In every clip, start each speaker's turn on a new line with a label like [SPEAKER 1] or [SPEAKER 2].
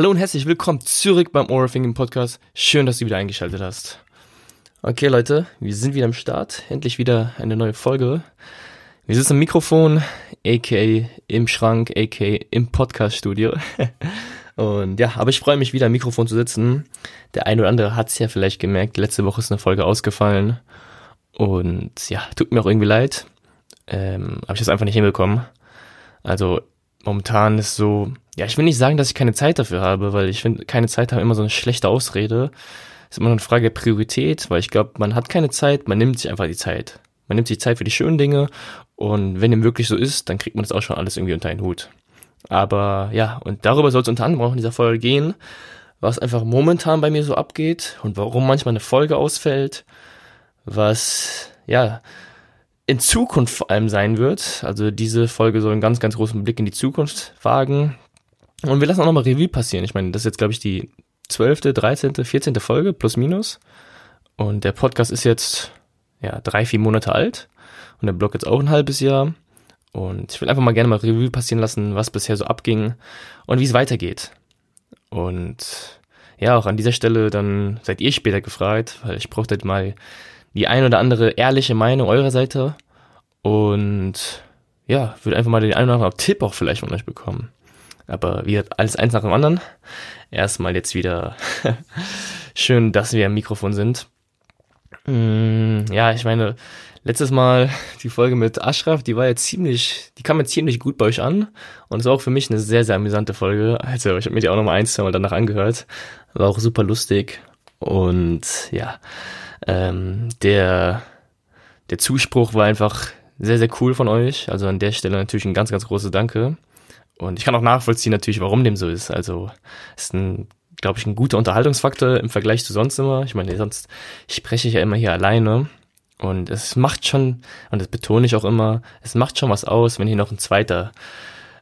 [SPEAKER 1] Hallo und herzlich willkommen zurück beim Overthinking Podcast. Schön, dass du wieder eingeschaltet hast. Okay, Leute, wir sind wieder am Start. Endlich wieder eine neue Folge. Wir sitzen am Mikrofon, aka im Schrank, aka im Podcast-Studio. und ja, aber ich freue mich wieder am Mikrofon zu sitzen. Der ein oder andere hat es ja vielleicht gemerkt, letzte Woche ist eine Folge ausgefallen. Und ja, tut mir auch irgendwie leid. Ähm, habe ich das einfach nicht hinbekommen. Also momentan ist so, ja, ich will nicht sagen, dass ich keine Zeit dafür habe, weil ich finde, keine Zeit haben immer so eine schlechte Ausrede. Ist immer eine Frage der Priorität, weil ich glaube, man hat keine Zeit, man nimmt sich einfach die Zeit. Man nimmt sich Zeit für die schönen Dinge und wenn dem wirklich so ist, dann kriegt man das auch schon alles irgendwie unter einen Hut. Aber ja, und darüber soll es unter anderem auch in dieser Folge gehen, was einfach momentan bei mir so abgeht und warum manchmal eine Folge ausfällt, was ja in Zukunft vor allem sein wird. Also diese Folge soll einen ganz, ganz großen Blick in die Zukunft wagen. Und wir lassen auch nochmal Revue passieren. Ich meine, das ist jetzt, glaube ich, die 12., 13., 14. Folge, plus minus. Und der Podcast ist jetzt, ja, drei, vier Monate alt. Und der Blog jetzt auch ein halbes Jahr. Und ich will einfach mal gerne mal Revue passieren lassen, was bisher so abging und wie es weitergeht. Und ja, auch an dieser Stelle dann seid ihr später gefragt, weil ich brauchte mal die ein oder andere ehrliche Meinung eurer Seite und ja, würde einfach mal den einen oder anderen Tipp auch vielleicht von euch bekommen. Aber wie gesagt, alles eins nach dem anderen. Erstmal jetzt wieder schön, dass wir am Mikrofon sind. Mm, ja, ich meine, letztes Mal die Folge mit Ashraf, die war jetzt ziemlich, die kam jetzt ziemlich gut bei euch an und ist auch für mich eine sehr, sehr amüsante Folge. Also ich habe mir die auch nochmal ein, zwei Mal danach angehört. War auch super lustig und ja, ähm, der, der Zuspruch war einfach sehr, sehr cool von euch. Also an der Stelle natürlich ein ganz, ganz großes Danke. Und ich kann auch nachvollziehen natürlich, warum dem so ist. Also ist ein, glaube ich, ein guter Unterhaltungsfaktor im Vergleich zu sonst immer. Ich meine, sonst spreche ich ja immer hier alleine. Und es macht schon, und das betone ich auch immer, es macht schon was aus, wenn hier noch ein zweiter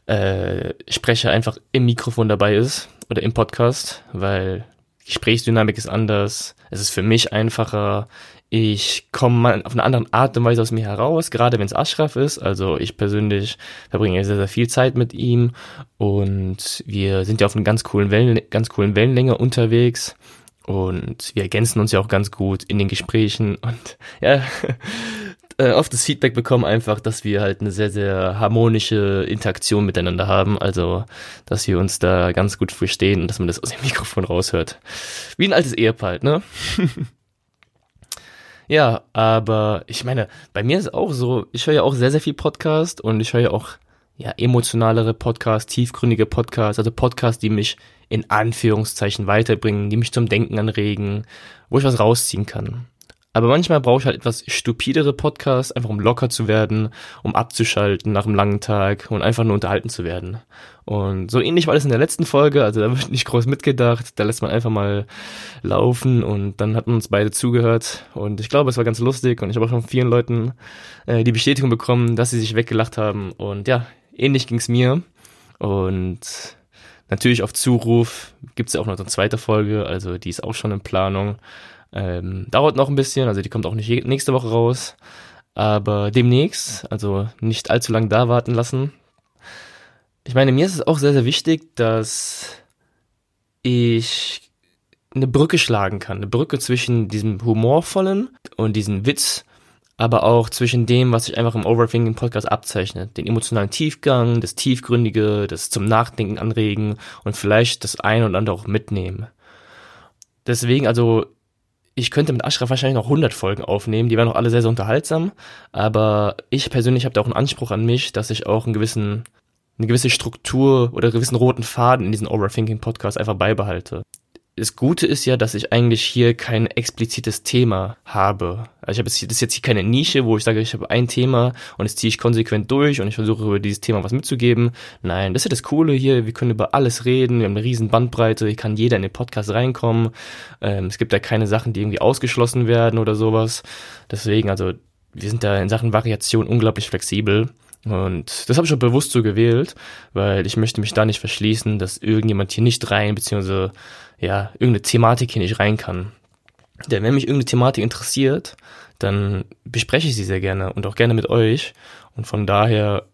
[SPEAKER 1] äh, Sprecher einfach im Mikrofon dabei ist oder im Podcast, weil Gesprächsdynamik ist anders, es ist für mich einfacher, ich komme auf eine andere Art und Weise aus mir heraus, gerade wenn es Ashraf ist. Also ich persönlich verbringe sehr, sehr viel Zeit mit ihm und wir sind ja auf einer ganz coolen Wellen, ganz coolen Wellenlänge unterwegs und wir ergänzen uns ja auch ganz gut in den Gesprächen und ja, äh, oft das Feedback bekommen einfach, dass wir halt eine sehr, sehr harmonische Interaktion miteinander haben. Also, dass wir uns da ganz gut verstehen und dass man das aus dem Mikrofon raushört. Wie ein altes Ehepaar halt, ne? ja, aber ich meine, bei mir ist es auch so, ich höre ja auch sehr, sehr viel Podcast und ich höre ja auch ja, emotionalere Podcasts, tiefgründige Podcasts, also Podcasts, die mich in Anführungszeichen weiterbringen, die mich zum Denken anregen, wo ich was rausziehen kann. Aber manchmal brauche ich halt etwas stupidere Podcasts, einfach um locker zu werden, um abzuschalten nach einem langen Tag und einfach nur unterhalten zu werden. Und so ähnlich war das in der letzten Folge, also da wird nicht groß mitgedacht, da lässt man einfach mal laufen und dann hat man uns beide zugehört. Und ich glaube, es war ganz lustig und ich habe auch von vielen Leuten äh, die Bestätigung bekommen, dass sie sich weggelacht haben. Und ja, ähnlich ging's mir. Und natürlich auf Zuruf gibt's ja auch noch eine zweite Folge, also die ist auch schon in Planung ähm, dauert noch ein bisschen, also die kommt auch nicht nächste Woche raus, aber demnächst, also nicht allzu lang da warten lassen. Ich meine, mir ist es auch sehr, sehr wichtig, dass ich eine Brücke schlagen kann. Eine Brücke zwischen diesem humorvollen und diesem Witz, aber auch zwischen dem, was sich einfach im Overthinking Podcast abzeichnet. Den emotionalen Tiefgang, das Tiefgründige, das zum Nachdenken anregen und vielleicht das ein und andere auch mitnehmen. Deswegen, also ich könnte mit Ashraf wahrscheinlich noch 100 Folgen aufnehmen, die wären noch alle sehr, sehr unterhaltsam, aber ich persönlich habe da auch einen Anspruch an mich, dass ich auch einen gewissen, eine gewisse Struktur oder einen gewissen roten Faden in diesen Overthinking Podcast einfach beibehalte. Das Gute ist ja, dass ich eigentlich hier kein explizites Thema habe. Also ich habe jetzt, das ist jetzt hier keine Nische, wo ich sage, ich habe ein Thema und das ziehe ich konsequent durch und ich versuche über dieses Thema was mitzugeben. Nein, das ist ja das Coole hier. Wir können über alles reden. Wir haben eine riesen Bandbreite. Hier kann jeder in den Podcast reinkommen. Ähm, es gibt da keine Sachen, die irgendwie ausgeschlossen werden oder sowas. Deswegen, also wir sind da in Sachen Variation unglaublich flexibel. Und das habe ich auch bewusst so gewählt, weil ich möchte mich da nicht verschließen, dass irgendjemand hier nicht rein, beziehungsweise ja, irgendeine Thematik hier nicht rein kann. Denn wenn mich irgendeine Thematik interessiert, dann bespreche ich sie sehr gerne und auch gerne mit euch. Und von daher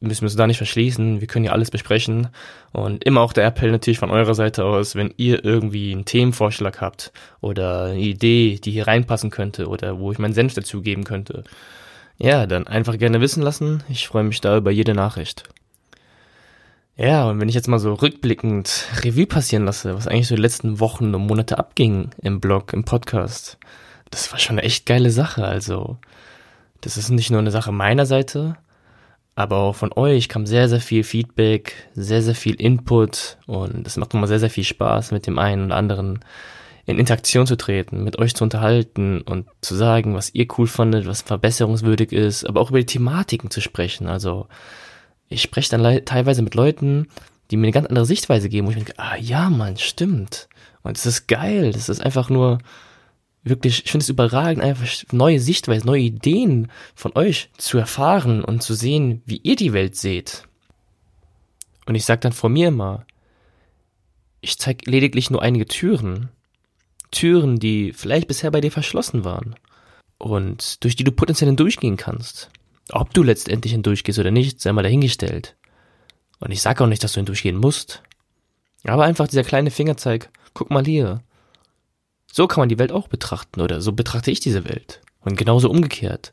[SPEAKER 1] müssen wir uns da nicht verschließen. Wir können ja alles besprechen. Und immer auch der Appell natürlich von eurer Seite aus, wenn ihr irgendwie einen Themenvorschlag habt oder eine Idee, die hier reinpassen könnte oder wo ich meinen Senf dazu geben könnte. Ja, dann einfach gerne wissen lassen. Ich freue mich da über jede Nachricht. Ja, und wenn ich jetzt mal so rückblickend Revue passieren lasse, was eigentlich so die letzten Wochen und Monate abging im Blog, im Podcast, das war schon eine echt geile Sache. Also, das ist nicht nur eine Sache meiner Seite, aber auch von euch kam sehr, sehr viel Feedback, sehr, sehr viel Input und es macht nochmal sehr, sehr viel Spaß, mit dem einen oder anderen in Interaktion zu treten, mit euch zu unterhalten und zu sagen, was ihr cool fandet, was verbesserungswürdig ist, aber auch über die Thematiken zu sprechen. Also, ich spreche dann teilweise mit Leuten, die mir eine ganz andere Sichtweise geben, wo ich mir denke, ah ja, Mann, stimmt. Und es ist geil. Das ist einfach nur wirklich, ich finde es überragend, einfach neue Sichtweisen, neue Ideen von euch zu erfahren und zu sehen, wie ihr die Welt seht. Und ich sag dann vor mir immer, ich zeige lediglich nur einige Türen. Türen, die vielleicht bisher bei dir verschlossen waren. Und durch die du potenziell hindurchgehen kannst. Ob du letztendlich hindurchgehst oder nicht, sei mal dahingestellt. Und ich sage auch nicht, dass du hindurchgehen musst. Aber einfach dieser kleine Fingerzeig, guck mal hier. So kann man die Welt auch betrachten, oder so betrachte ich diese Welt. Und genauso umgekehrt.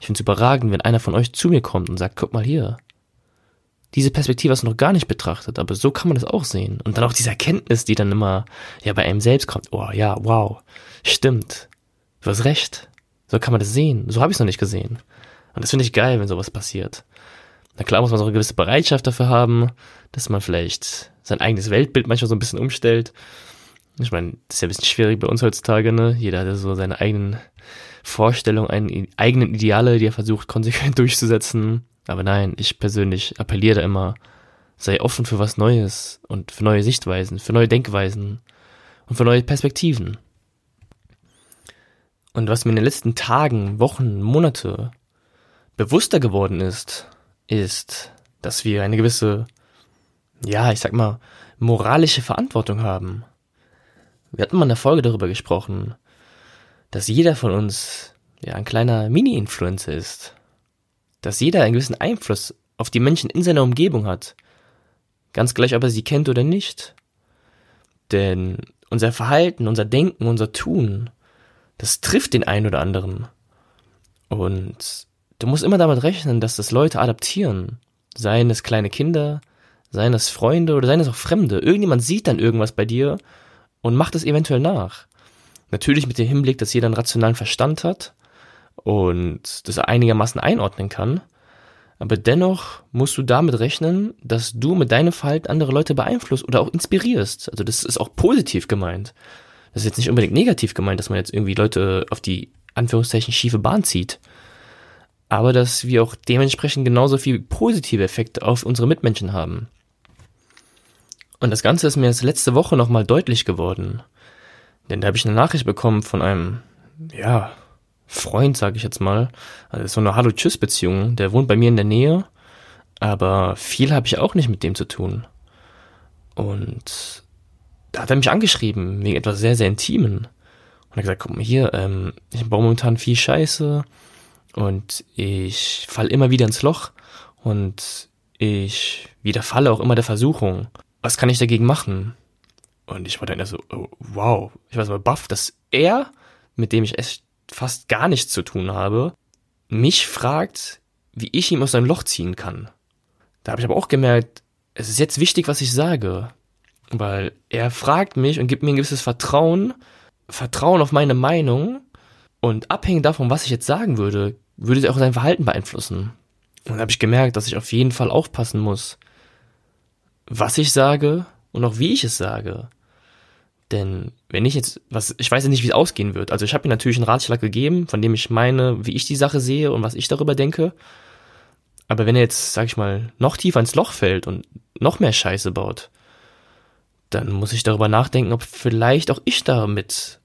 [SPEAKER 1] Ich finde es überragend, wenn einer von euch zu mir kommt und sagt, guck mal hier. Diese Perspektive hast du noch gar nicht betrachtet, aber so kann man das auch sehen. Und dann auch diese Erkenntnis, die dann immer ja bei einem selbst kommt. Oh ja, wow, stimmt. Du hast recht. So kann man das sehen. So habe ich es noch nicht gesehen. Und das finde ich geil, wenn sowas passiert. Na klar muss man so eine gewisse Bereitschaft dafür haben, dass man vielleicht sein eigenes Weltbild manchmal so ein bisschen umstellt. Ich meine, das ist ja ein bisschen schwierig bei uns heutzutage, ne? Jeder hat ja so seine eigenen Vorstellungen, eigenen Ideale, die er versucht konsequent durchzusetzen. Aber nein, ich persönlich appelliere da immer, sei offen für was Neues und für neue Sichtweisen, für neue Denkweisen und für neue Perspektiven. Und was mir in den letzten Tagen, Wochen, Monate bewusster geworden ist, ist, dass wir eine gewisse, ja, ich sag mal, moralische Verantwortung haben. Wir hatten mal in der Folge darüber gesprochen, dass jeder von uns ja ein kleiner Mini-Influencer ist. Dass jeder einen gewissen Einfluss auf die Menschen in seiner Umgebung hat. Ganz gleich, ob er sie kennt oder nicht. Denn unser Verhalten, unser Denken, unser Tun, das trifft den einen oder anderen. Und du musst immer damit rechnen, dass das Leute adaptieren. Seien es kleine Kinder, seien es Freunde oder seien es auch Fremde. Irgendjemand sieht dann irgendwas bei dir und macht es eventuell nach. Natürlich mit dem Hinblick, dass jeder einen rationalen Verstand hat und das einigermaßen einordnen kann. Aber dennoch musst du damit rechnen, dass du mit deinem Verhalten andere Leute beeinflusst oder auch inspirierst. Also das ist auch positiv gemeint. Das ist jetzt nicht unbedingt negativ gemeint, dass man jetzt irgendwie Leute auf die Anführungszeichen schiefe Bahn zieht aber dass wir auch dementsprechend genauso viel positive Effekte auf unsere Mitmenschen haben. Und das Ganze ist mir jetzt letzte Woche nochmal deutlich geworden. Denn da habe ich eine Nachricht bekommen von einem, ja, Freund, sage ich jetzt mal. Also so eine Hallo-Tschüss-Beziehung. Der wohnt bei mir in der Nähe, aber viel habe ich auch nicht mit dem zu tun. Und da hat er mich angeschrieben, wegen etwas sehr, sehr Intimen. Und er hat gesagt, guck mal hier, ähm, ich baue momentan viel Scheiße und ich fall immer wieder ins Loch und ich widerfalle auch immer der Versuchung. Was kann ich dagegen machen? Und ich war dann so, oh, wow. Ich war so baff, dass er, mit dem ich echt fast gar nichts zu tun habe, mich fragt, wie ich ihm aus seinem Loch ziehen kann. Da habe ich aber auch gemerkt, es ist jetzt wichtig, was ich sage. Weil er fragt mich und gibt mir ein gewisses Vertrauen, Vertrauen auf meine Meinung. Und abhängig davon, was ich jetzt sagen würde, würde sie auch sein Verhalten beeinflussen. Und dann habe ich gemerkt, dass ich auf jeden Fall aufpassen muss, was ich sage und auch wie ich es sage. Denn wenn ich jetzt, was, ich weiß ja nicht, wie es ausgehen wird. Also ich habe ihm natürlich einen Ratschlag gegeben, von dem ich meine, wie ich die Sache sehe und was ich darüber denke. Aber wenn er jetzt, sag ich mal, noch tiefer ins Loch fällt und noch mehr Scheiße baut, dann muss ich darüber nachdenken, ob vielleicht auch ich damit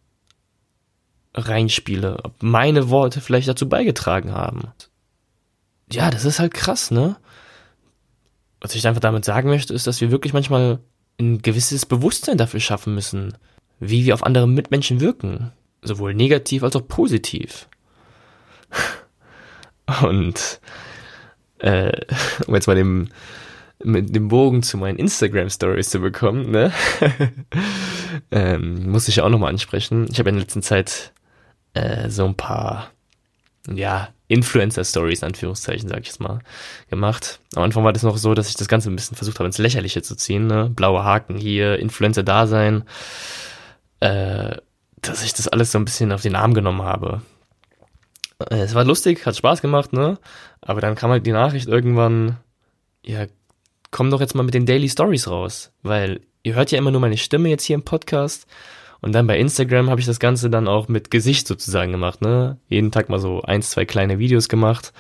[SPEAKER 1] reinspiele, ob meine Worte vielleicht dazu beigetragen haben. Ja, das ist halt krass, ne? Was ich einfach damit sagen möchte, ist, dass wir wirklich manchmal ein gewisses Bewusstsein dafür schaffen müssen, wie wir auf andere Mitmenschen wirken. Sowohl negativ als auch positiv. Und äh, um jetzt mal dem, mit dem Bogen zu meinen Instagram-Stories zu bekommen, ne? ähm, muss ich ja auch nochmal ansprechen. Ich habe in der letzten Zeit äh, so ein paar, ja, Influencer-Stories, Anführungszeichen, sag ich jetzt mal, gemacht. Am Anfang war das noch so, dass ich das Ganze ein bisschen versucht habe, ins Lächerliche zu ziehen, ne? Blaue Haken hier, Influencer-Dasein, äh, dass ich das alles so ein bisschen auf den Arm genommen habe. Äh, es war lustig, hat Spaß gemacht, ne? Aber dann kam halt die Nachricht irgendwann, ja, komm doch jetzt mal mit den Daily Stories raus, weil ihr hört ja immer nur meine Stimme jetzt hier im Podcast und dann bei Instagram habe ich das Ganze dann auch mit Gesicht sozusagen gemacht, ne? Jeden Tag mal so eins, zwei kleine Videos gemacht,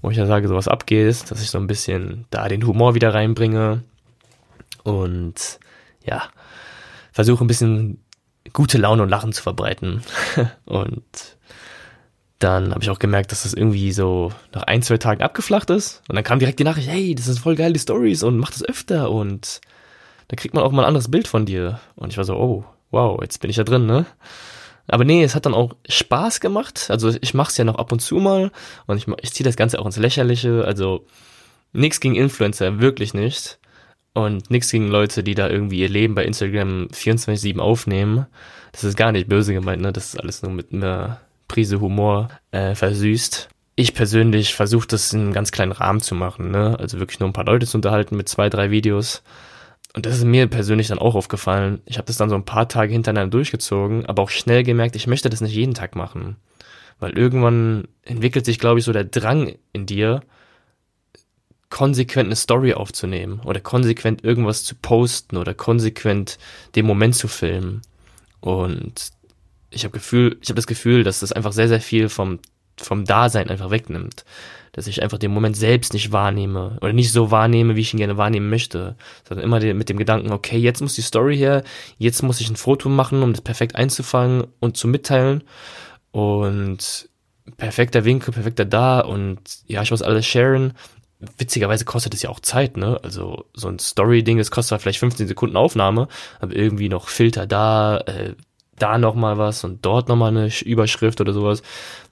[SPEAKER 1] wo ich ja sage, so was abgeht, dass ich so ein bisschen da den Humor wieder reinbringe. Und ja, versuche ein bisschen gute Laune und Lachen zu verbreiten. und dann habe ich auch gemerkt, dass das irgendwie so nach ein, zwei Tagen abgeflacht ist. Und dann kam direkt die Nachricht, hey, das sind voll geile Stories und mach das öfter und dann kriegt man auch mal ein anderes Bild von dir. Und ich war so, oh, wow, jetzt bin ich da drin, ne? Aber nee, es hat dann auch Spaß gemacht. Also ich mach's ja noch ab und zu mal und ich, ich ziehe das Ganze auch ins Lächerliche. Also nichts gegen Influencer, wirklich nicht. Und nichts gegen Leute, die da irgendwie ihr Leben bei Instagram 24-7 aufnehmen. Das ist gar nicht böse gemeint, ne? Das ist alles nur mit einer Prise Humor äh, versüßt. Ich persönlich versuche das in einem ganz kleinen Rahmen zu machen, ne? Also wirklich nur ein paar Leute zu unterhalten mit zwei, drei Videos und das ist mir persönlich dann auch aufgefallen. Ich habe das dann so ein paar Tage hintereinander durchgezogen, aber auch schnell gemerkt, ich möchte das nicht jeden Tag machen. Weil irgendwann entwickelt sich, glaube ich, so der Drang in dir, konsequent eine Story aufzunehmen oder konsequent irgendwas zu posten oder konsequent den Moment zu filmen. Und ich habe Gefühl, ich habe das Gefühl, dass das einfach sehr, sehr viel vom, vom Dasein einfach wegnimmt dass ich einfach den Moment selbst nicht wahrnehme oder nicht so wahrnehme, wie ich ihn gerne wahrnehmen möchte, sondern immer mit dem Gedanken, okay, jetzt muss die Story her, jetzt muss ich ein Foto machen, um das perfekt einzufangen und zu mitteilen und perfekter Winkel, perfekter da und ja, ich muss alles sharen. Witzigerweise kostet es ja auch Zeit, ne? Also so ein Story-Ding, das kostet vielleicht 15 Sekunden Aufnahme, aber irgendwie noch Filter da, äh, da nochmal was und dort nochmal eine Überschrift oder sowas.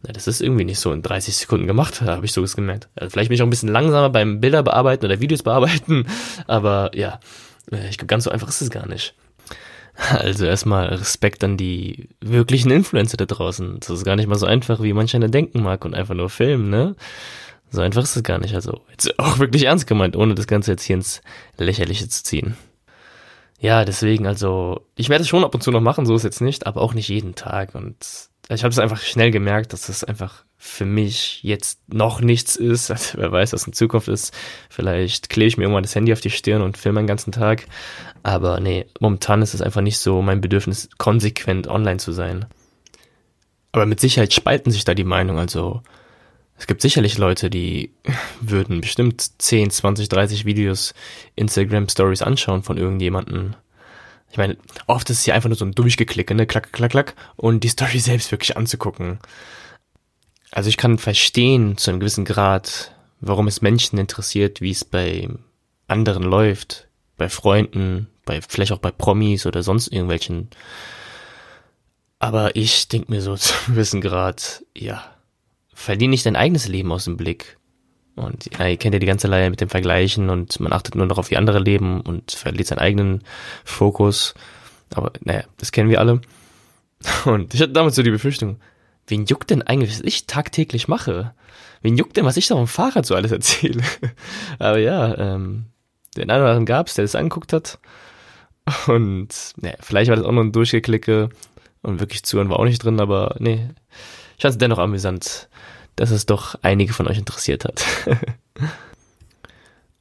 [SPEAKER 1] Na, das ist irgendwie nicht so in 30 Sekunden gemacht, habe ich so gemerkt. Also vielleicht bin ich auch ein bisschen langsamer beim Bilder bearbeiten oder Videos bearbeiten, aber ja, äh, ich glaube, ganz so einfach ist es gar nicht. Also erstmal Respekt an die wirklichen Influencer da draußen. Das ist gar nicht mal so einfach, wie manch einer denken mag und einfach nur filmen, ne? So einfach ist es gar nicht. Also jetzt auch wirklich ernst gemeint, ohne das Ganze jetzt hier ins Lächerliche zu ziehen. Ja, deswegen, also, ich werde es schon ab und zu noch machen, so ist jetzt nicht, aber auch nicht jeden Tag. Und ich habe es einfach schnell gemerkt, dass das einfach für mich jetzt noch nichts ist. Also, wer weiß, was in Zukunft ist. Vielleicht klebe ich mir irgendwann das Handy auf die Stirn und filme den ganzen Tag. Aber nee, momentan ist es einfach nicht so mein Bedürfnis, konsequent online zu sein. Aber mit Sicherheit spalten sich da die Meinungen. Also, es gibt sicherlich Leute, die würden bestimmt 10, 20, 30 Videos Instagram Stories anschauen von irgendjemanden. Ich meine, oft ist es ja einfach nur so ein Durchgeklicke, ne, klack, klack, klack, und die Story selbst wirklich anzugucken. Also ich kann verstehen zu einem gewissen Grad, warum es Menschen interessiert, wie es bei anderen läuft, bei Freunden, bei vielleicht auch bei Promis oder sonst irgendwelchen. Aber ich denke mir so zu einem gewissen Grad, ja, verlier nicht dein eigenes Leben aus dem Blick. Und ja, ihr kennt ja die ganze Leier mit dem Vergleichen und man achtet nur noch auf die andere leben und verliert seinen eigenen Fokus. Aber naja, das kennen wir alle. Und ich hatte damals so die Befürchtung, wen juckt denn eigentlich, was ich tagtäglich mache? Wen juckt denn, was ich da dem Fahrrad so alles erzähle? Aber ja, ähm, den einen oder anderen gab's, der das angeguckt hat. Und naja, vielleicht war das auch nur ein Durchgeklicke und wirklich zuhören war auch nicht drin, aber nee, ich fand es dennoch amüsant, dass es doch einige von euch interessiert hat.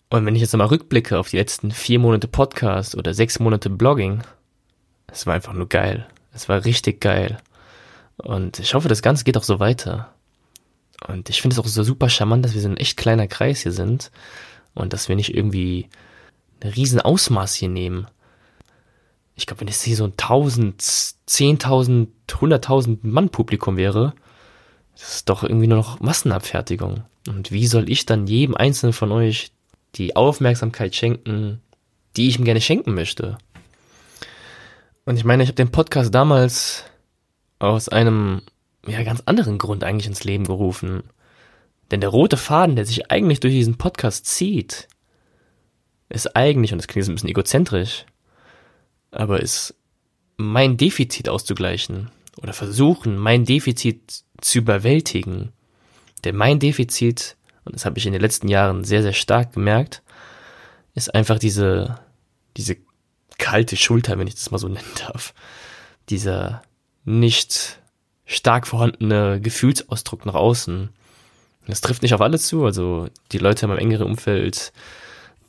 [SPEAKER 1] Und wenn ich jetzt nochmal rückblicke auf die letzten vier Monate Podcast oder sechs Monate Blogging, Es war einfach nur geil. Es war richtig geil. Und ich hoffe, das Ganze geht auch so weiter. Und ich finde es auch so super charmant, dass wir so ein echt kleiner Kreis hier sind und dass wir nicht irgendwie ein riesen Ausmaß hier nehmen. Ich glaube, wenn es hier so ein 1000, 10.000, 100.000 Mann Publikum wäre, das ist doch irgendwie nur noch Massenabfertigung. Und wie soll ich dann jedem einzelnen von euch die Aufmerksamkeit schenken, die ich ihm gerne schenken möchte? Und ich meine, ich habe den Podcast damals aus einem ja, ganz anderen Grund eigentlich ins Leben gerufen. Denn der rote Faden, der sich eigentlich durch diesen Podcast zieht, ist eigentlich, und das klingt ein bisschen egozentrisch, aber ist mein Defizit auszugleichen oder versuchen, mein Defizit zu überwältigen. Denn mein Defizit, und das habe ich in den letzten Jahren sehr, sehr stark gemerkt, ist einfach diese, diese kalte Schulter, wenn ich das mal so nennen darf. Dieser nicht stark vorhandene Gefühlsausdruck nach außen. Das trifft nicht auf alle zu, also die Leute in meinem engeren Umfeld,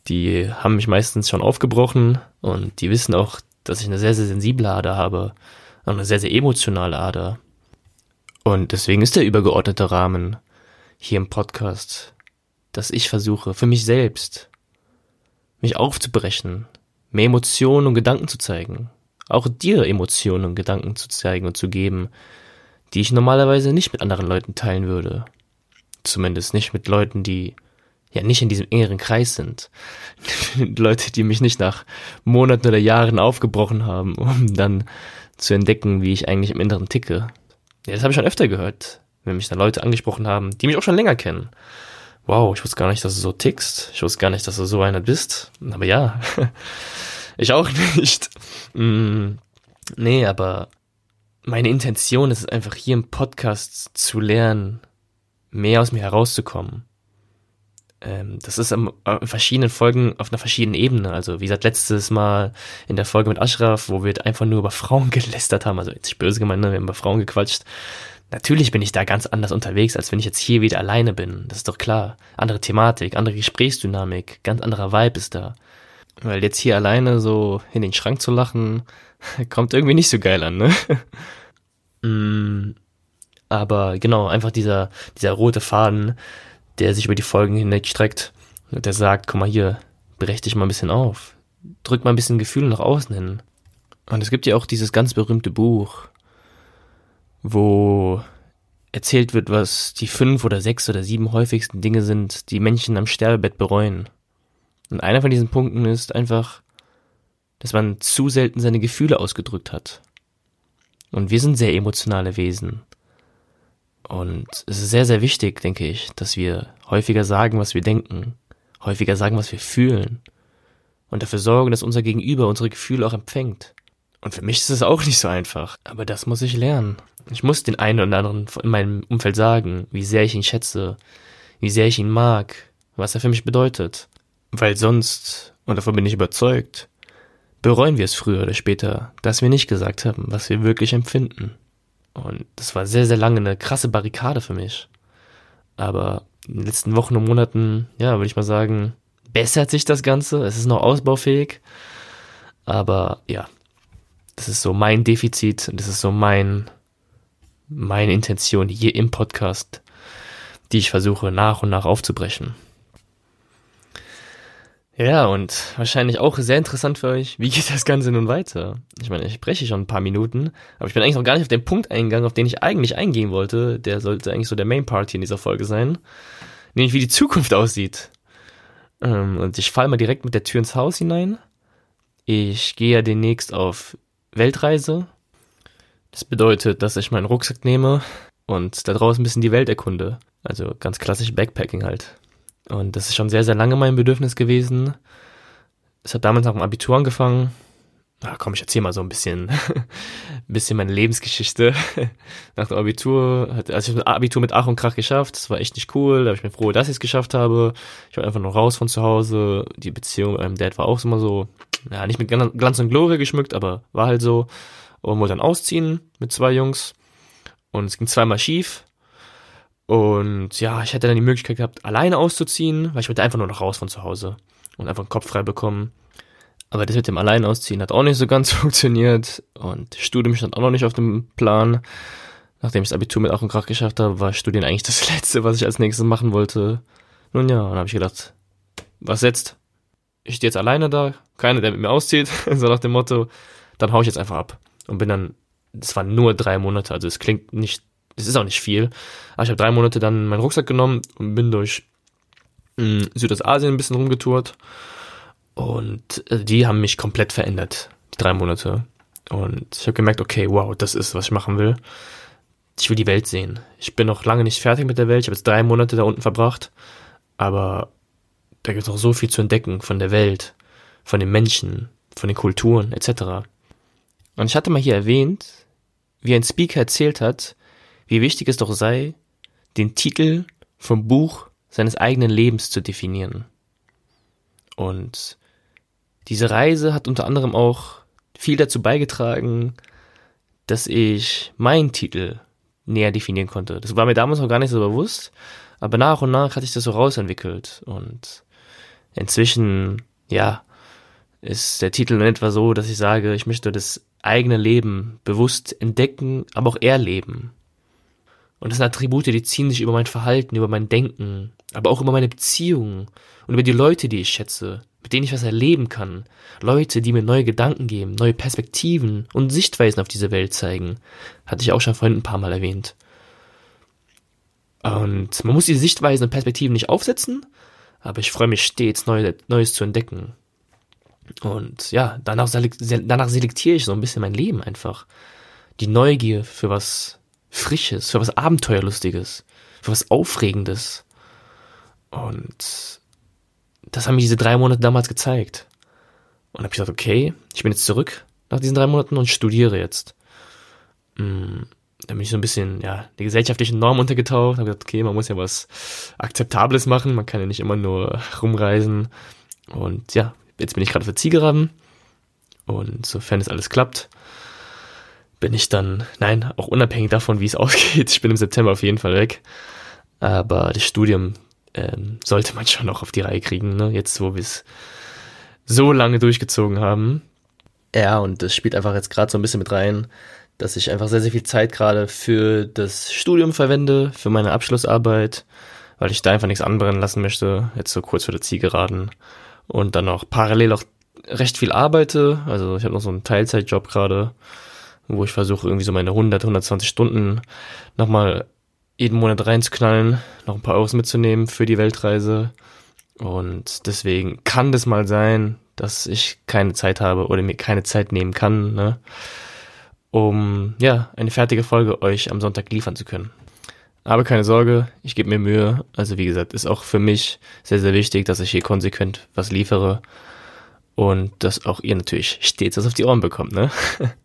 [SPEAKER 1] die haben mich meistens schon aufgebrochen und die wissen auch, dass ich eine sehr, sehr sensible Ader habe eine sehr, sehr emotionale Ader. Und deswegen ist der übergeordnete Rahmen hier im Podcast, dass ich versuche, für mich selbst, mich aufzubrechen, mehr Emotionen und Gedanken zu zeigen, auch dir Emotionen und Gedanken zu zeigen und zu geben, die ich normalerweise nicht mit anderen Leuten teilen würde. Zumindest nicht mit Leuten, die ja nicht in diesem engeren Kreis sind. Leute, die mich nicht nach Monaten oder Jahren aufgebrochen haben, um dann zu entdecken, wie ich eigentlich im Inneren ticke. Ja, das habe ich schon öfter gehört, wenn mich dann Leute angesprochen haben, die mich auch schon länger kennen. Wow, ich wusste gar nicht, dass du so tickst. Ich wusste gar nicht, dass du so einer bist. Aber ja, ich auch nicht. Mm, nee, aber meine Intention ist es einfach hier im Podcast zu lernen, mehr aus mir herauszukommen. Ähm, das ist in verschiedenen Folgen auf einer verschiedenen Ebene. Also wie gesagt, letztes Mal in der Folge mit Ashraf, wo wir einfach nur über Frauen gelästert haben, also jetzt nicht böse gemeint, ne? wir haben über Frauen gequatscht. Natürlich bin ich da ganz anders unterwegs, als wenn ich jetzt hier wieder alleine bin. Das ist doch klar. Andere Thematik, andere Gesprächsdynamik, ganz anderer Vibe ist da. Weil jetzt hier alleine so in den Schrank zu lachen, kommt irgendwie nicht so geil an, ne? mm, aber genau, einfach dieser, dieser rote Faden, der sich über die Folgen hinweg streckt und der sagt, guck mal hier, brech dich mal ein bisschen auf. Drück mal ein bisschen Gefühl nach außen hin. Und es gibt ja auch dieses ganz berühmte Buch, wo erzählt wird, was die fünf oder sechs oder sieben häufigsten Dinge sind, die Menschen am Sterbebett bereuen. Und einer von diesen Punkten ist einfach, dass man zu selten seine Gefühle ausgedrückt hat. Und wir sind sehr emotionale Wesen. Und es ist sehr, sehr wichtig, denke ich, dass wir häufiger sagen, was wir denken, häufiger sagen, was wir fühlen und dafür sorgen, dass unser Gegenüber unsere Gefühle auch empfängt. Und für mich ist es auch nicht so einfach, aber das muss ich lernen. Ich muss den einen oder anderen in meinem Umfeld sagen, wie sehr ich ihn schätze, wie sehr ich ihn mag, was er für mich bedeutet. Weil sonst, und davon bin ich überzeugt, bereuen wir es früher oder später, dass wir nicht gesagt haben, was wir wirklich empfinden. Und das war sehr, sehr lange eine krasse Barrikade für mich. Aber in den letzten Wochen und Monaten, ja, würde ich mal sagen, bessert sich das Ganze. Es ist noch ausbaufähig. Aber ja, das ist so mein Defizit und das ist so mein, meine Intention hier im Podcast, die ich versuche nach und nach aufzubrechen. Ja, und wahrscheinlich auch sehr interessant für euch, wie geht das Ganze nun weiter? Ich meine, ich spreche schon ein paar Minuten, aber ich bin eigentlich noch gar nicht auf den Punkt eingegangen, auf den ich eigentlich eingehen wollte. Der sollte eigentlich so der Main Party in dieser Folge sein. Nämlich wie die Zukunft aussieht. Ähm, und ich falle mal direkt mit der Tür ins Haus hinein. Ich gehe ja demnächst auf Weltreise. Das bedeutet, dass ich meinen Rucksack nehme und da draußen ein bisschen die Welt erkunde. Also ganz klassisch Backpacking halt. Und das ist schon sehr, sehr lange mein Bedürfnis gewesen. Es hat damals nach dem Abitur angefangen. Na komm, ich erzähle mal so ein bisschen, ein bisschen meine Lebensgeschichte. Nach dem Abitur, also ich habe das Abitur mit Ach und Krach geschafft. Das war echt nicht cool. Da ich bin froh, dass ich es geschafft habe. Ich war einfach nur raus von zu Hause. Die Beziehung mit meinem Dad war auch immer so, ja, nicht mit Glanz und Glorie geschmückt, aber war halt so. Und wollte dann ausziehen mit zwei Jungs. Und es ging zweimal schief. Und ja, ich hätte dann die Möglichkeit gehabt, alleine auszuziehen, weil ich wollte einfach nur noch raus von zu Hause und einfach den Kopf frei bekommen. Aber das mit dem Alleinausziehen hat auch nicht so ganz funktioniert und Studium stand auch noch nicht auf dem Plan. Nachdem ich das Abitur mit auch und Krach geschafft habe, war Studieren eigentlich das Letzte, was ich als nächstes machen wollte. Nun ja, dann habe ich gedacht, was jetzt? Ich stehe jetzt alleine da, keiner, der mit mir auszieht, so nach dem Motto, dann hau ich jetzt einfach ab. Und bin dann, das waren nur drei Monate, also es klingt nicht, es ist auch nicht viel, aber ich habe drei Monate dann meinen Rucksack genommen und bin durch mh, mm, Südostasien ein bisschen rumgetourt und äh, die haben mich komplett verändert, die drei Monate. Und ich habe gemerkt, okay, wow, das ist, was ich machen will. Ich will die Welt sehen. Ich bin noch lange nicht fertig mit der Welt. Ich habe jetzt drei Monate da unten verbracht. Aber da gibt es noch so viel zu entdecken von der Welt, von den Menschen, von den Kulturen etc. Und ich hatte mal hier erwähnt, wie ein Speaker erzählt hat, wie wichtig es doch sei, den Titel vom Buch seines eigenen Lebens zu definieren. Und diese Reise hat unter anderem auch viel dazu beigetragen, dass ich meinen Titel näher definieren konnte. Das war mir damals noch gar nicht so bewusst, aber nach und nach hatte ich das so rausentwickelt und inzwischen, ja, ist der Titel in etwa so, dass ich sage, ich möchte das eigene Leben bewusst entdecken, aber auch erleben. Und das sind Attribute, die ziehen sich über mein Verhalten, über mein Denken, aber auch über meine Beziehungen und über die Leute, die ich schätze, mit denen ich was erleben kann. Leute, die mir neue Gedanken geben, neue Perspektiven und Sichtweisen auf diese Welt zeigen. Hatte ich auch schon vorhin ein paar Mal erwähnt. Und man muss diese Sichtweisen und Perspektiven nicht aufsetzen, aber ich freue mich stets, Neues, zu entdecken. Und ja, danach selektiere ich so ein bisschen mein Leben einfach. Die Neugier für was Frisches, für was Abenteuerlustiges, für was Aufregendes. Und das haben mir diese drei Monate damals gezeigt. Und habe ich gesagt, okay, ich bin jetzt zurück nach diesen drei Monaten und studiere jetzt. Mm, dann bin ich so ein bisschen, ja, die gesellschaftlichen Normen untergetaucht, habe gesagt, okay, man muss ja was Akzeptables machen, man kann ja nicht immer nur rumreisen. Und ja, jetzt bin ich gerade für Zielgeraden. Und sofern es alles klappt, bin ich dann, nein, auch unabhängig davon, wie es ausgeht, ich bin im September auf jeden Fall weg. Aber das Studium ähm, sollte man schon noch auf die Reihe kriegen, ne? Jetzt, wo wir es so lange durchgezogen haben. Ja, und das spielt einfach jetzt gerade so ein bisschen mit rein, dass ich einfach sehr, sehr viel Zeit gerade für das Studium verwende, für meine Abschlussarbeit, weil ich da einfach nichts anbrennen lassen möchte, jetzt so kurz vor der Zielgeraden. Und dann auch parallel auch recht viel arbeite. Also ich habe noch so einen Teilzeitjob gerade, wo ich versuche irgendwie so meine 100, 120 Stunden nochmal jeden Monat reinzuknallen, noch ein paar Euros mitzunehmen für die Weltreise. Und deswegen kann das mal sein, dass ich keine Zeit habe oder mir keine Zeit nehmen kann, ne, um ja eine fertige Folge euch am Sonntag liefern zu können. Aber keine Sorge, ich gebe mir Mühe. Also wie gesagt, ist auch für mich sehr, sehr wichtig, dass ich hier konsequent was liefere und dass auch ihr natürlich stets was auf die Ohren bekommt, ne?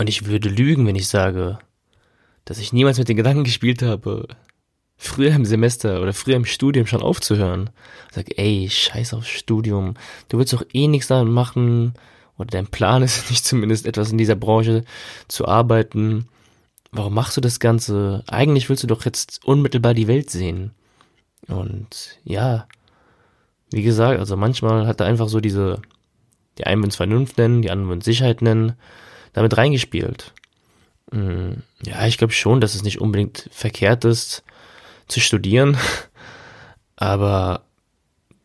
[SPEAKER 1] Und ich würde lügen, wenn ich sage, dass ich niemals mit den Gedanken gespielt habe, früher im Semester oder früher im Studium schon aufzuhören. Sag, ey, scheiß aufs Studium. Du willst doch eh nichts damit machen. Oder dein Plan ist nicht zumindest etwas in dieser Branche zu arbeiten. Warum machst du das Ganze? Eigentlich willst du doch jetzt unmittelbar die Welt sehen. Und ja, wie gesagt, also manchmal hat er einfach so diese, die einen würden es Vernunft nennen, die anderen würden Sicherheit nennen, damit reingespielt. Hm, ja, ich glaube schon, dass es nicht unbedingt verkehrt ist, zu studieren. Aber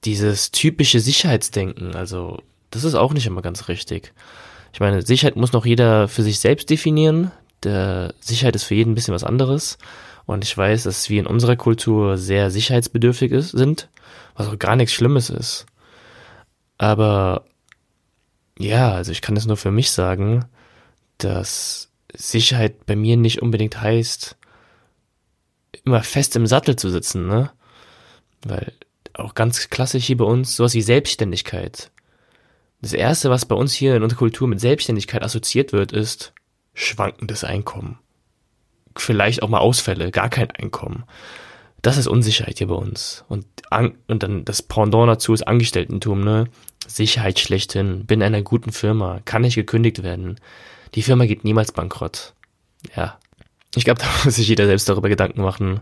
[SPEAKER 1] dieses typische Sicherheitsdenken, also das ist auch nicht immer ganz richtig. Ich meine, Sicherheit muss noch jeder für sich selbst definieren. Der Sicherheit ist für jeden ein bisschen was anderes. Und ich weiß, dass wir in unserer Kultur sehr sicherheitsbedürftig ist, sind, was auch gar nichts Schlimmes ist. Aber ja, also ich kann es nur für mich sagen, dass Sicherheit bei mir nicht unbedingt heißt, immer fest im Sattel zu sitzen, ne? Weil auch ganz klassisch hier bei uns sowas wie Selbstständigkeit. Das erste, was bei uns hier in unserer Kultur mit Selbstständigkeit assoziiert wird, ist schwankendes Einkommen. Vielleicht auch mal Ausfälle, gar kein Einkommen. Das ist Unsicherheit hier bei uns. Und, und dann das Pendant dazu ist Angestelltentum, ne? Sicherheit schlechthin, bin in einer guten Firma, kann nicht gekündigt werden. Die Firma geht niemals bankrott. Ja. Ich glaube, da muss sich jeder selbst darüber Gedanken machen,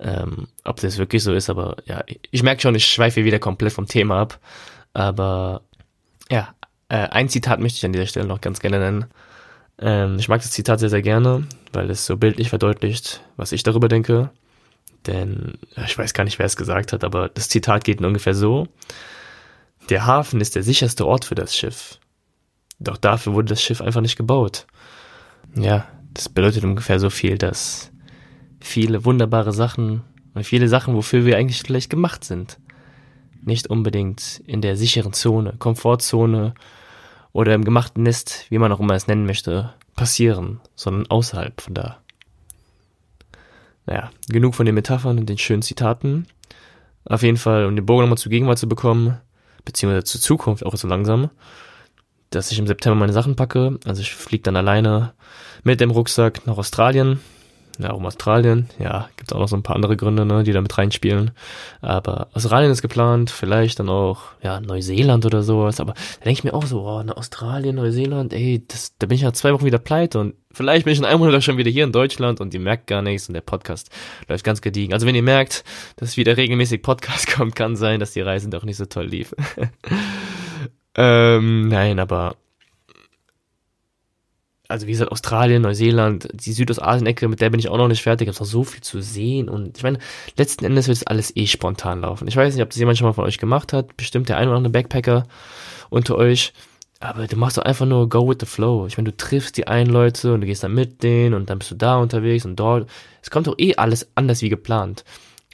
[SPEAKER 1] ähm, ob das wirklich so ist. Aber ja, ich merke schon, ich schweife wieder komplett vom Thema ab. Aber ja, Äh, ein Zitat möchte ich an dieser Stelle noch ganz gerne nennen. Ähm, ich mag das Zitat sehr, sehr gerne, weil es so bildlich verdeutlicht, was ich darüber denke. Denn ich weiß gar nicht, wer es gesagt hat, aber das Zitat geht ungefähr so. Der Hafen ist der sicherste Ort für das Schiff. Doch dafür wurde das Schiff einfach nicht gebaut. Ja, das bedeutet ungefähr so viel, dass viele wunderbare Sachen und viele Sachen, wofür wir eigentlich vielleicht gemacht sind, nicht unbedingt in der sicheren Zone, Komfortzone oder im gemachten Nest, wie man auch immer es nennen möchte, passieren, sondern außerhalb von da. Naja, genug von den Metaphern und den schönen Zitaten. Auf jeden Fall, um den Bogen nochmal zur Gegenwart zu bekommen, beziehungsweise zur Zukunft auch so langsam, dass ich im September meine Sachen packe. Also ich fliege dann alleine mit dem Rucksack nach Australien. Ja, um Australien. Ja, gibt auch noch so ein paar andere Gründe, ne, die da mit reinspielen. Aber Australien ist geplant, vielleicht dann auch, ja, Neuseeland oder sowas. Aber da denke ich mir auch so, oh, ne, Australien, Neuseeland, ey, das, da bin ich ja zwei Wochen wieder pleite und vielleicht bin ich in einem Monat schon wieder hier in Deutschland und ihr merkt gar nichts und der Podcast läuft ganz gediegen. Also wenn ihr merkt, dass wieder regelmäßig Podcast kommt, kann sein, dass die Reise doch nicht so toll lief. ähm, nein, aber also wie gesagt, Australien, Neuseeland, die Südostasien-Ecke, mit der bin ich auch noch nicht fertig, habe noch so viel zu sehen und ich meine, letzten Endes wird es alles eh spontan laufen. Ich weiß nicht, ob das jemand schon mal von euch gemacht hat, bestimmt der ein oder andere Backpacker unter euch, aber du machst doch einfach nur go with the flow. Ich meine, du triffst die einen Leute und du gehst dann mit denen und dann bist du da unterwegs und dort. Es kommt doch eh alles anders wie geplant.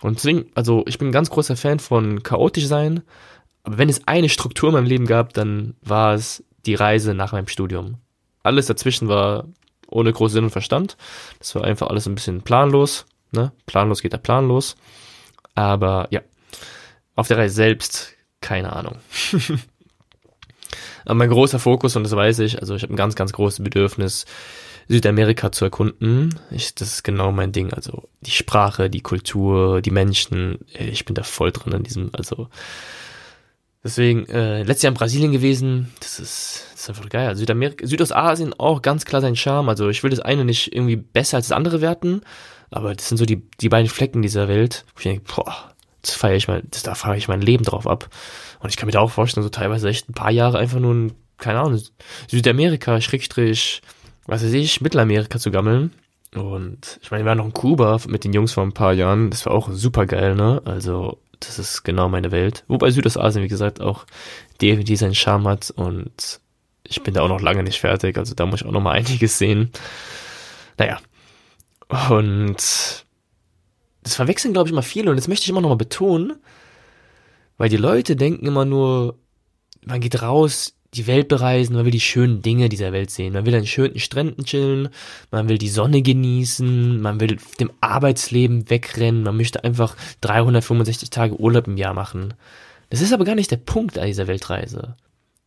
[SPEAKER 1] Und deswegen, also ich bin ein ganz großer Fan von chaotisch sein, aber wenn es eine Struktur in meinem Leben gab, dann war es die Reise nach meinem Studium. Alles dazwischen war ohne großen Sinn und Verstand. Das war einfach alles ein bisschen planlos. Ne? Planlos geht der Plan los. Aber ja, auf der Reise selbst keine Ahnung. Aber mein großer Fokus, und das weiß ich, also ich habe ein ganz, ganz großes Bedürfnis, Südamerika zu erkunden. Ich, das ist genau mein Ding. Also die Sprache, die Kultur, die Menschen. Ich bin da voll drin in diesem, also Deswegen, äh, letztes Jahr in Brasilien gewesen, das ist, das ist einfach geil. Also Südamerika, Südostasien auch ganz klar sein Charme. Also ich will das eine nicht irgendwie besser als das andere werten, aber das sind so die, die beiden Flecken dieser Welt, wo ich denke, boah, das feiere ich mal, das, da fahre ich mein Leben drauf ab. Und ich kann mir da auch vorstellen, so teilweise echt ein paar Jahre einfach nur in, keine Ahnung, Südamerika, Schrägstrich, was weiß ich, Mittelamerika zu gammeln. Und ich meine, wir waren noch in Kuba mit den Jungs vor ein paar Jahren. Das war auch super geil, ne? Also das ist genau meine Welt. Wobei Südostasien, wie gesagt, auch definitiv seinen Charme hat und ich bin da auch noch lange nicht fertig, also da muss ich auch noch mal einiges sehen. Naja. Und das verwechseln, glaube ich, immer viele und das möchte ich immer noch mal betonen, weil die Leute denken immer nur, man geht raus, die Welt bereisen, man will die schönen Dinge dieser Welt sehen. Man will an schönen Stränden chillen, man will die Sonne genießen, man will dem Arbeitsleben wegrennen, man möchte einfach 365 Tage Urlaub im Jahr machen. Das ist aber gar nicht der Punkt an dieser Weltreise.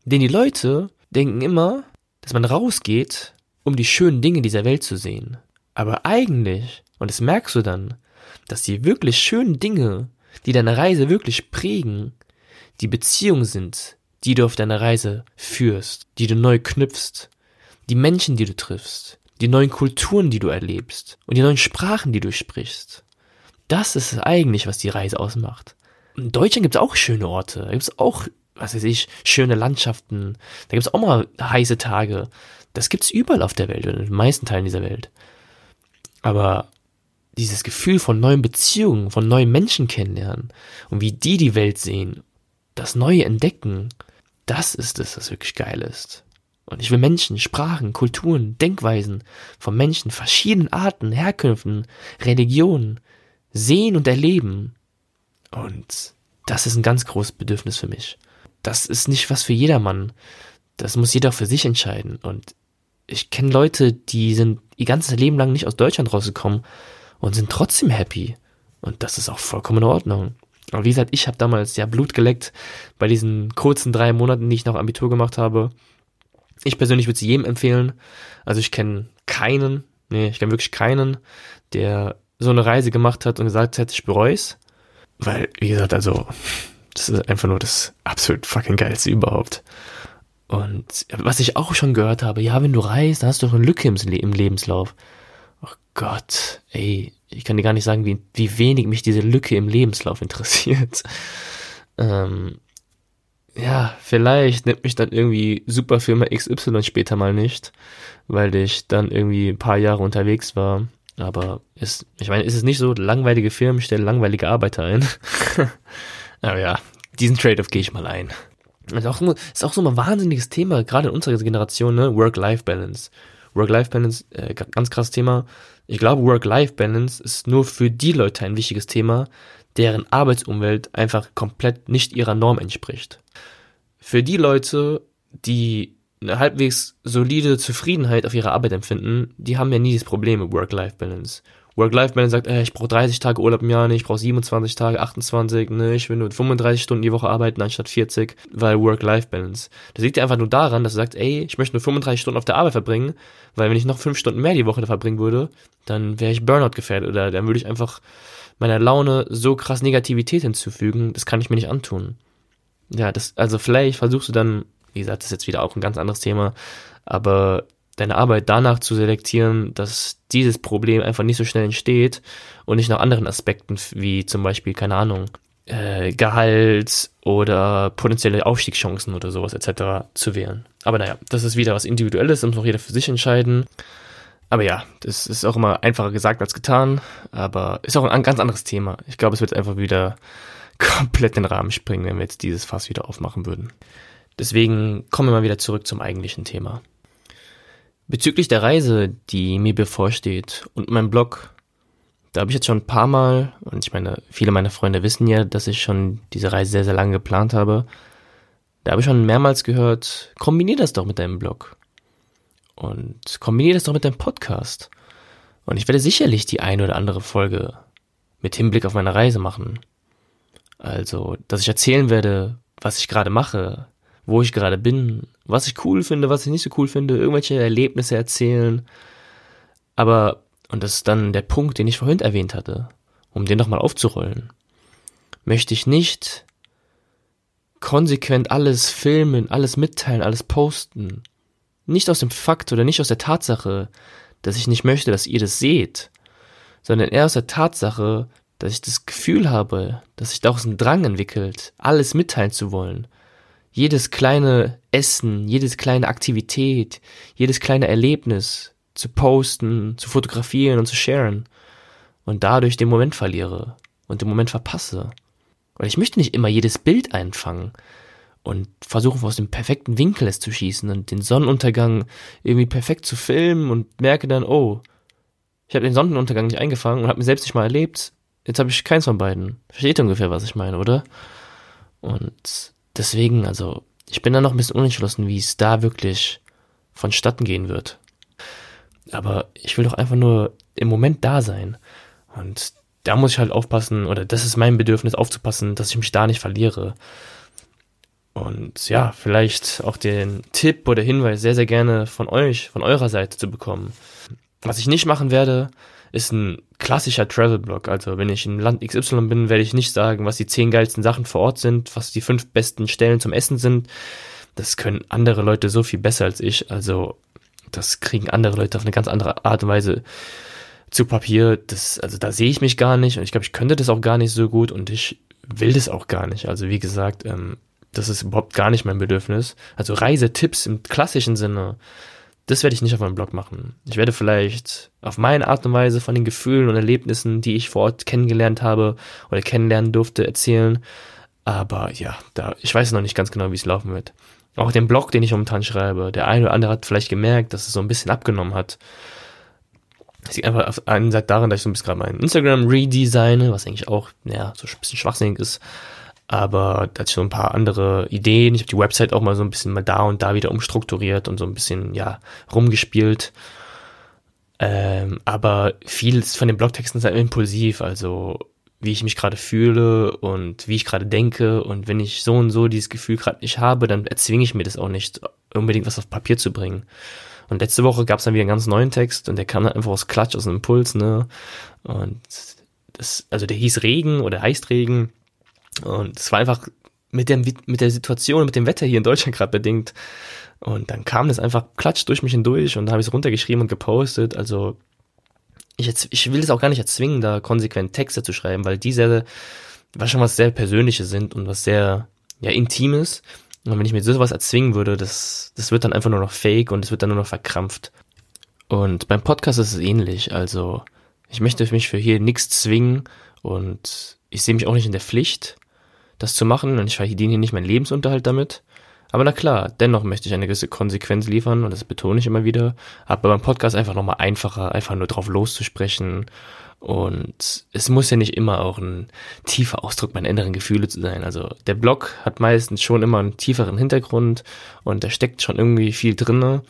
[SPEAKER 1] Denn die Leute denken immer, dass man rausgeht, um die schönen Dinge dieser Welt zu sehen. Aber eigentlich, und das merkst du dann, dass die wirklich schönen Dinge, die deine Reise wirklich prägen, die Beziehung sind, die du auf deiner Reise führst, die du neu knüpfst, die Menschen, die du triffst, die neuen Kulturen, die du erlebst und die neuen Sprachen, die du sprichst. Das ist eigentlich, was die Reise ausmacht. In Deutschland gibt es auch schöne Orte, da gibt es auch, was weiß ich, schöne Landschaften, da gibt es auch mal heiße Tage. Das gibt es überall auf der Welt, in den meisten Teilen dieser Welt. Aber dieses Gefühl von neuen Beziehungen, von neuen Menschen kennenlernen und wie die die Welt sehen, das Neue entdecken, das ist es, was wirklich geil ist. Und ich will Menschen, Sprachen, Kulturen, Denkweisen von Menschen verschiedenen Arten, Herkünften, Religionen sehen und erleben. Und das ist ein ganz großes Bedürfnis für mich. Das ist nicht was für jedermann. Das muss jeder für sich entscheiden. Und ich kenne Leute, die sind ihr ganzes Leben lang nicht aus Deutschland rausgekommen und sind trotzdem happy. Und das ist auch vollkommen in Ordnung. Aber wie gesagt, ich habe damals ja Blut geleckt bei diesen kurzen drei Monaten, die ich noch Abitur gemacht habe. Ich persönlich würde sie jedem empfehlen. Also ich kenne keinen, nee, ich kenne wirklich keinen, der so eine Reise gemacht hat und gesagt hat, ich bereue es. Weil, wie gesagt, also, das ist einfach nur das absolut fucking geilste überhaupt. Und was ich auch schon gehört habe, ja, wenn du reist, dann hast du doch eine Lücke im, im Lebenslauf. Oh Gott, ey, ich kann dir gar nicht sagen, wie, wie wenig mich diese Lücke im Lebenslauf interessiert. Ähm, ja, vielleicht nimmt mich dann irgendwie Superfirma XY später mal nicht, weil ich dann irgendwie ein paar Jahre unterwegs war. Aber ist, ich meine, ist es nicht so, langweilige Firmen stellen langweilige Arbeiter ein. Aber ja, diesen Trade-off gehe ich mal ein. Ist auch, ist auch so ein wahnsinniges Thema, gerade in unserer Generation, ne? Work-Life-Balance. Work-Life-Balance, äh, ganz krasses Thema. Ich glaube, Work-Life-Balance ist nur für die Leute ein wichtiges Thema, deren Arbeitsumwelt einfach komplett nicht ihrer Norm entspricht. Für die Leute, die eine halbwegs solide Zufriedenheit auf ihre Arbeit empfinden, die haben ja nie das Problem mit Work-Life-Balance. Work-Life-Balance sagt, ey, ich brauche 30 Tage Urlaub im Jahr, nicht, ich brauche 27 Tage, 28, ne, ich will nur 35 Stunden die Woche arbeiten anstatt 40, weil Work-Life-Balance. Das liegt ja einfach nur daran, dass du sagst, ey, ich möchte nur 35 Stunden auf der Arbeit verbringen, weil wenn ich noch 5 Stunden mehr die Woche da verbringen würde, dann wäre ich Burnout gefährdet oder dann würde ich einfach meiner Laune so krass Negativität hinzufügen, das kann ich mir nicht antun. Ja, das, also vielleicht versuchst du dann, wie gesagt, das ist jetzt wieder auch ein ganz anderes Thema, aber deine Arbeit danach zu selektieren, dass dieses Problem einfach nicht so schnell entsteht und nicht nach anderen Aspekten, wie zum Beispiel, keine Ahnung, äh, Gehalt oder potenzielle Aufstiegschancen oder sowas etc. zu wählen. Aber naja, das ist wieder was Individuelles, das muss auch jeder für sich entscheiden. Aber ja, das ist auch immer einfacher gesagt als getan, aber ist auch ein ganz anderes Thema. Ich glaube, es wird einfach wieder komplett den Rahmen springen, wenn wir jetzt dieses Fass wieder aufmachen würden. Deswegen kommen wir mal wieder zurück zum eigentlichen Thema. Bezüglich der Reise, die mir bevorsteht und meinem Blog, da habe ich jetzt schon ein paar Mal, und ich meine, viele meiner Freunde wissen ja, dass ich schon diese Reise sehr, sehr lange geplant habe. Da habe ich schon mehrmals gehört, kombinier das doch mit deinem Blog. Und kombiniere das doch mit deinem Podcast. Und ich werde sicherlich die eine oder andere Folge mit Hinblick auf meine Reise machen. Also, dass ich erzählen werde, was ich gerade mache, wo ich gerade bin, was ich cool finde, was ich nicht so cool finde, irgendwelche Erlebnisse erzählen. Aber, und das ist dann der Punkt, den ich vorhin erwähnt hatte, um den nochmal aufzurollen, möchte ich nicht konsequent alles filmen, alles mitteilen, alles posten, nicht aus dem Fakt oder nicht aus der Tatsache, dass ich nicht möchte, dass ihr das seht, sondern eher aus der Tatsache, dass ich das Gefühl habe, dass sich daraus ein Drang entwickelt, alles mitteilen zu wollen. Jedes kleine Essen, jedes kleine Aktivität, jedes kleine Erlebnis zu posten, zu fotografieren und zu sharen und dadurch den Moment verliere und den Moment verpasse. Und ich möchte nicht immer jedes Bild einfangen und versuche aus dem perfekten Winkel es zu schießen und den Sonnenuntergang irgendwie perfekt zu filmen und merke dann, oh, ich habe den Sonnenuntergang nicht eingefangen und habe mir selbst nicht mal erlebt. Jetzt habe ich keins von beiden. Versteht ungefähr, was ich meine, oder? Und deswegen, also, ich bin da noch ein bisschen unentschlossen, wie es da wirklich vonstatten gehen wird. Aber ich will doch einfach nur im Moment da sein. Und da muss ich halt aufpassen, oder das ist mein Bedürfnis, aufzupassen, dass ich mich da nicht verliere. Und ja, vielleicht auch den Tipp oder Hinweis sehr, sehr gerne von euch, von eurer Seite zu bekommen. Was ich nicht machen werde, ist ein klassischer Travel-Blog. Also wenn ich in Land XY bin, werde ich nicht sagen, was die zehn geilsten Sachen vor Ort sind, was die fünf besten Stellen zum Essen sind. Das können andere Leute so viel besser als ich. Also das kriegen andere Leute auf eine ganz andere Art und Weise zu Papier. Das, also da sehe ich mich gar nicht und ich glaube, ich könnte das auch gar nicht so gut und ich will das auch gar nicht. Also wie gesagt, ähm, das ist überhaupt gar nicht mein Bedürfnis. Also Reisetipps im klassischen Sinne, das werde ich nicht auf meinem Blog machen. Ich werde vielleicht auf meine Art und Weise von den Gefühlen und Erlebnissen, die ich vor Ort kennengelernt habe oder kennenlernen durfte, erzählen. Aber ja, da, ich weiß noch nicht ganz genau, wie es laufen wird. Auch den Blog, den ich momentan schreibe, der eine oder andere hat vielleicht gemerkt, dass es so ein bisschen abgenommen hat. Das liegt einfach auf einen Seite daran, dass ich so ein bisschen gerade mein Instagram redesigne, was eigentlich auch, ja, so ein bisschen schwachsinnig ist. Aber da so ein paar andere Ideen. Ich habe die Website auch mal so ein bisschen mal da und da wieder umstrukturiert und so ein bisschen, ja, rumgespielt. Ähm, aber vieles von den Blogtexten ist halt impulsiv, also wie ich mich gerade fühle und wie ich gerade denke. Und wenn ich so und so dieses Gefühl gerade nicht habe, dann erzwinge ich mir das auch nicht, unbedingt was auf Papier zu bringen. Und letzte Woche gab es dann wieder einen ganz neuen Text und der kam dann einfach aus Klatsch, aus einem Impuls, ne? Und das, also der hieß Regen oder heißt Regen. Und es war einfach mit der, mit der Situation, mit dem Wetter hier in Deutschland gerade bedingt. Und dann kam das einfach klatsch durch mich hindurch und habe ich es runtergeschrieben und gepostet. Also ich, ich will es auch gar nicht erzwingen, da konsequent Texte zu schreiben, weil diese was schon was sehr Persönliches sind und was sehr ja, Intimes. Und wenn ich mir sowas erzwingen würde, das, das wird dann einfach nur noch fake und es wird dann nur noch verkrampft. Und beim Podcast ist es ähnlich. Also, ich möchte mich für hier nichts zwingen und ich sehe mich auch nicht in der Pflicht, das zu machen und ich verdiene hier nicht meinen Lebensunterhalt damit. Aber na klar, dennoch möchte ich eine gewisse Konsequenz liefern und das betone ich immer wieder. Aber beim Podcast einfach nochmal einfacher, einfach nur drauf loszusprechen. Und es muss ja nicht immer auch ein tiefer Ausdruck meiner inneren Gefühle zu sein. Also der Blog hat meistens schon immer einen tieferen Hintergrund und da steckt schon irgendwie viel drinne.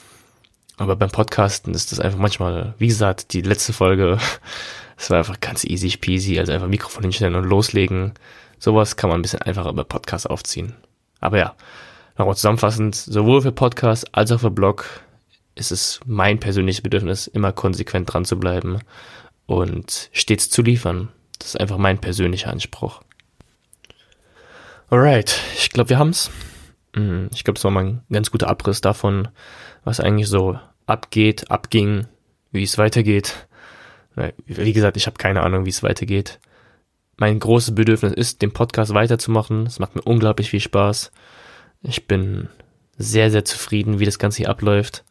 [SPEAKER 1] Aber beim Podcasten ist das einfach manchmal, wie gesagt, die letzte Folge, es war einfach ganz easy peasy, also einfach Mikrofon hinstellen und loslegen. Sowas kann man ein bisschen einfacher über Podcast aufziehen. Aber ja, nochmal zusammenfassend, sowohl für Podcast als auch für Blog ist es mein persönliches Bedürfnis, immer konsequent dran zu bleiben und stets zu liefern. Das ist einfach mein persönlicher Anspruch. Alright, ich glaube, wir haben's. Mm, ich glaube, das war mal ein ganz guter Abriss davon, was eigentlich so abgeht, abging, wie es weitergeht. Wie gesagt, ich habe keine Ahnung, wie es weitergeht. Mein großes Bedürfnis ist, den Podcast weiterzumachen. Es macht mir unglaublich viel Spaß. Ich bin sehr, sehr zufrieden, wie das Ganze hier abläuft.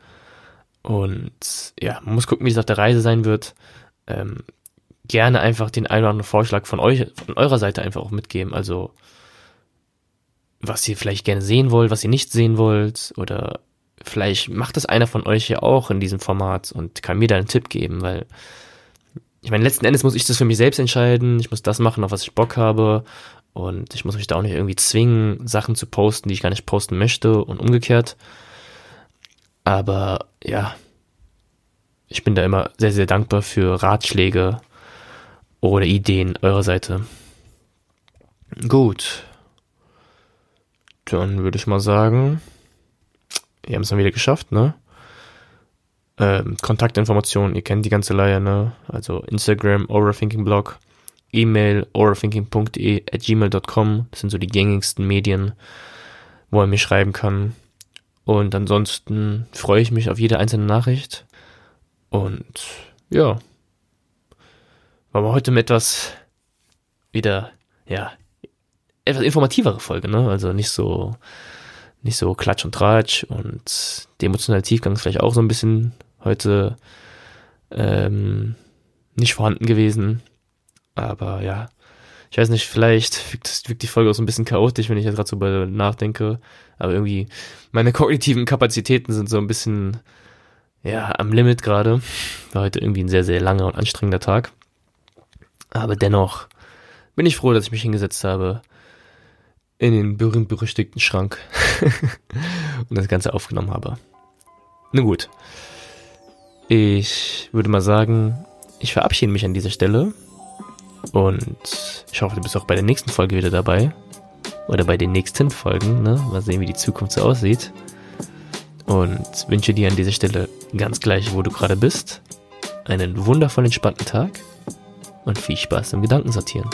[SPEAKER 1] Und ja, man muss gucken, wie es auf der Reise sein wird. Ähm, gerne einfach den einen oder anderen Vorschlag von euch, von eurer Seite einfach auch mitgeben. Also, was ihr vielleicht gerne sehen wollt, was ihr nicht sehen wollt. Oder vielleicht macht das einer von euch ja auch in diesem Format und kann mir da einen Tipp geben, weil ich meine, letzten Endes muss ich das für mich selbst entscheiden. Ich muss das machen, auf was ich Bock habe. Und ich muss mich da auch nicht irgendwie zwingen, Sachen zu posten, die ich gar nicht posten möchte und umgekehrt. Aber ja, ich bin da immer sehr, sehr dankbar für Ratschläge oder Ideen eurer Seite. Gut. Dann würde ich mal sagen, wir haben es dann wieder geschafft, ne? Ähm, Kontaktinformationen, ihr kennt die ganze Leier, ne? Also Instagram, Overthinking-Blog, E-Mail, overthinking.de at gmail.com. Das sind so die gängigsten Medien, wo er mir schreiben kann. Und ansonsten freue ich mich auf jede einzelne Nachricht. Und ja, war mal heute mit etwas wieder, ja, etwas informativere Folge, ne? Also nicht so, nicht so Klatsch und Tratsch und der emotionale Tiefgang ist vielleicht auch so ein bisschen heute ähm, nicht vorhanden gewesen. Aber ja, ich weiß nicht, vielleicht wirkt, die Folge auch so ein bisschen chaotisch, wenn ich jetzt gerade so bei nachdenke. Aber irgendwie, meine kognitiven Kapazitäten sind so ein bisschen, ja, am Limit gerade. War heute irgendwie ein sehr, sehr langer und anstrengender Tag. Aber dennoch bin ich froh, dass ich mich hingesetzt habe in den berühmt-berüchtigten Schrank und das Ganze aufgenommen habe. Nun gut. Ich würde mal sagen, ich verabschiede mich an dieser Stelle und ich hoffe, du bist auch bei der nächsten Folge wieder dabei. Oder bei den nächsten Folgen, ne? Mal sehen, wie die Zukunft so aussieht. Und wünsche dir an dieser Stelle ganz gleich, wo du gerade bist, einen wundervoll entspannten Tag und viel Spaß im Gedankensortieren.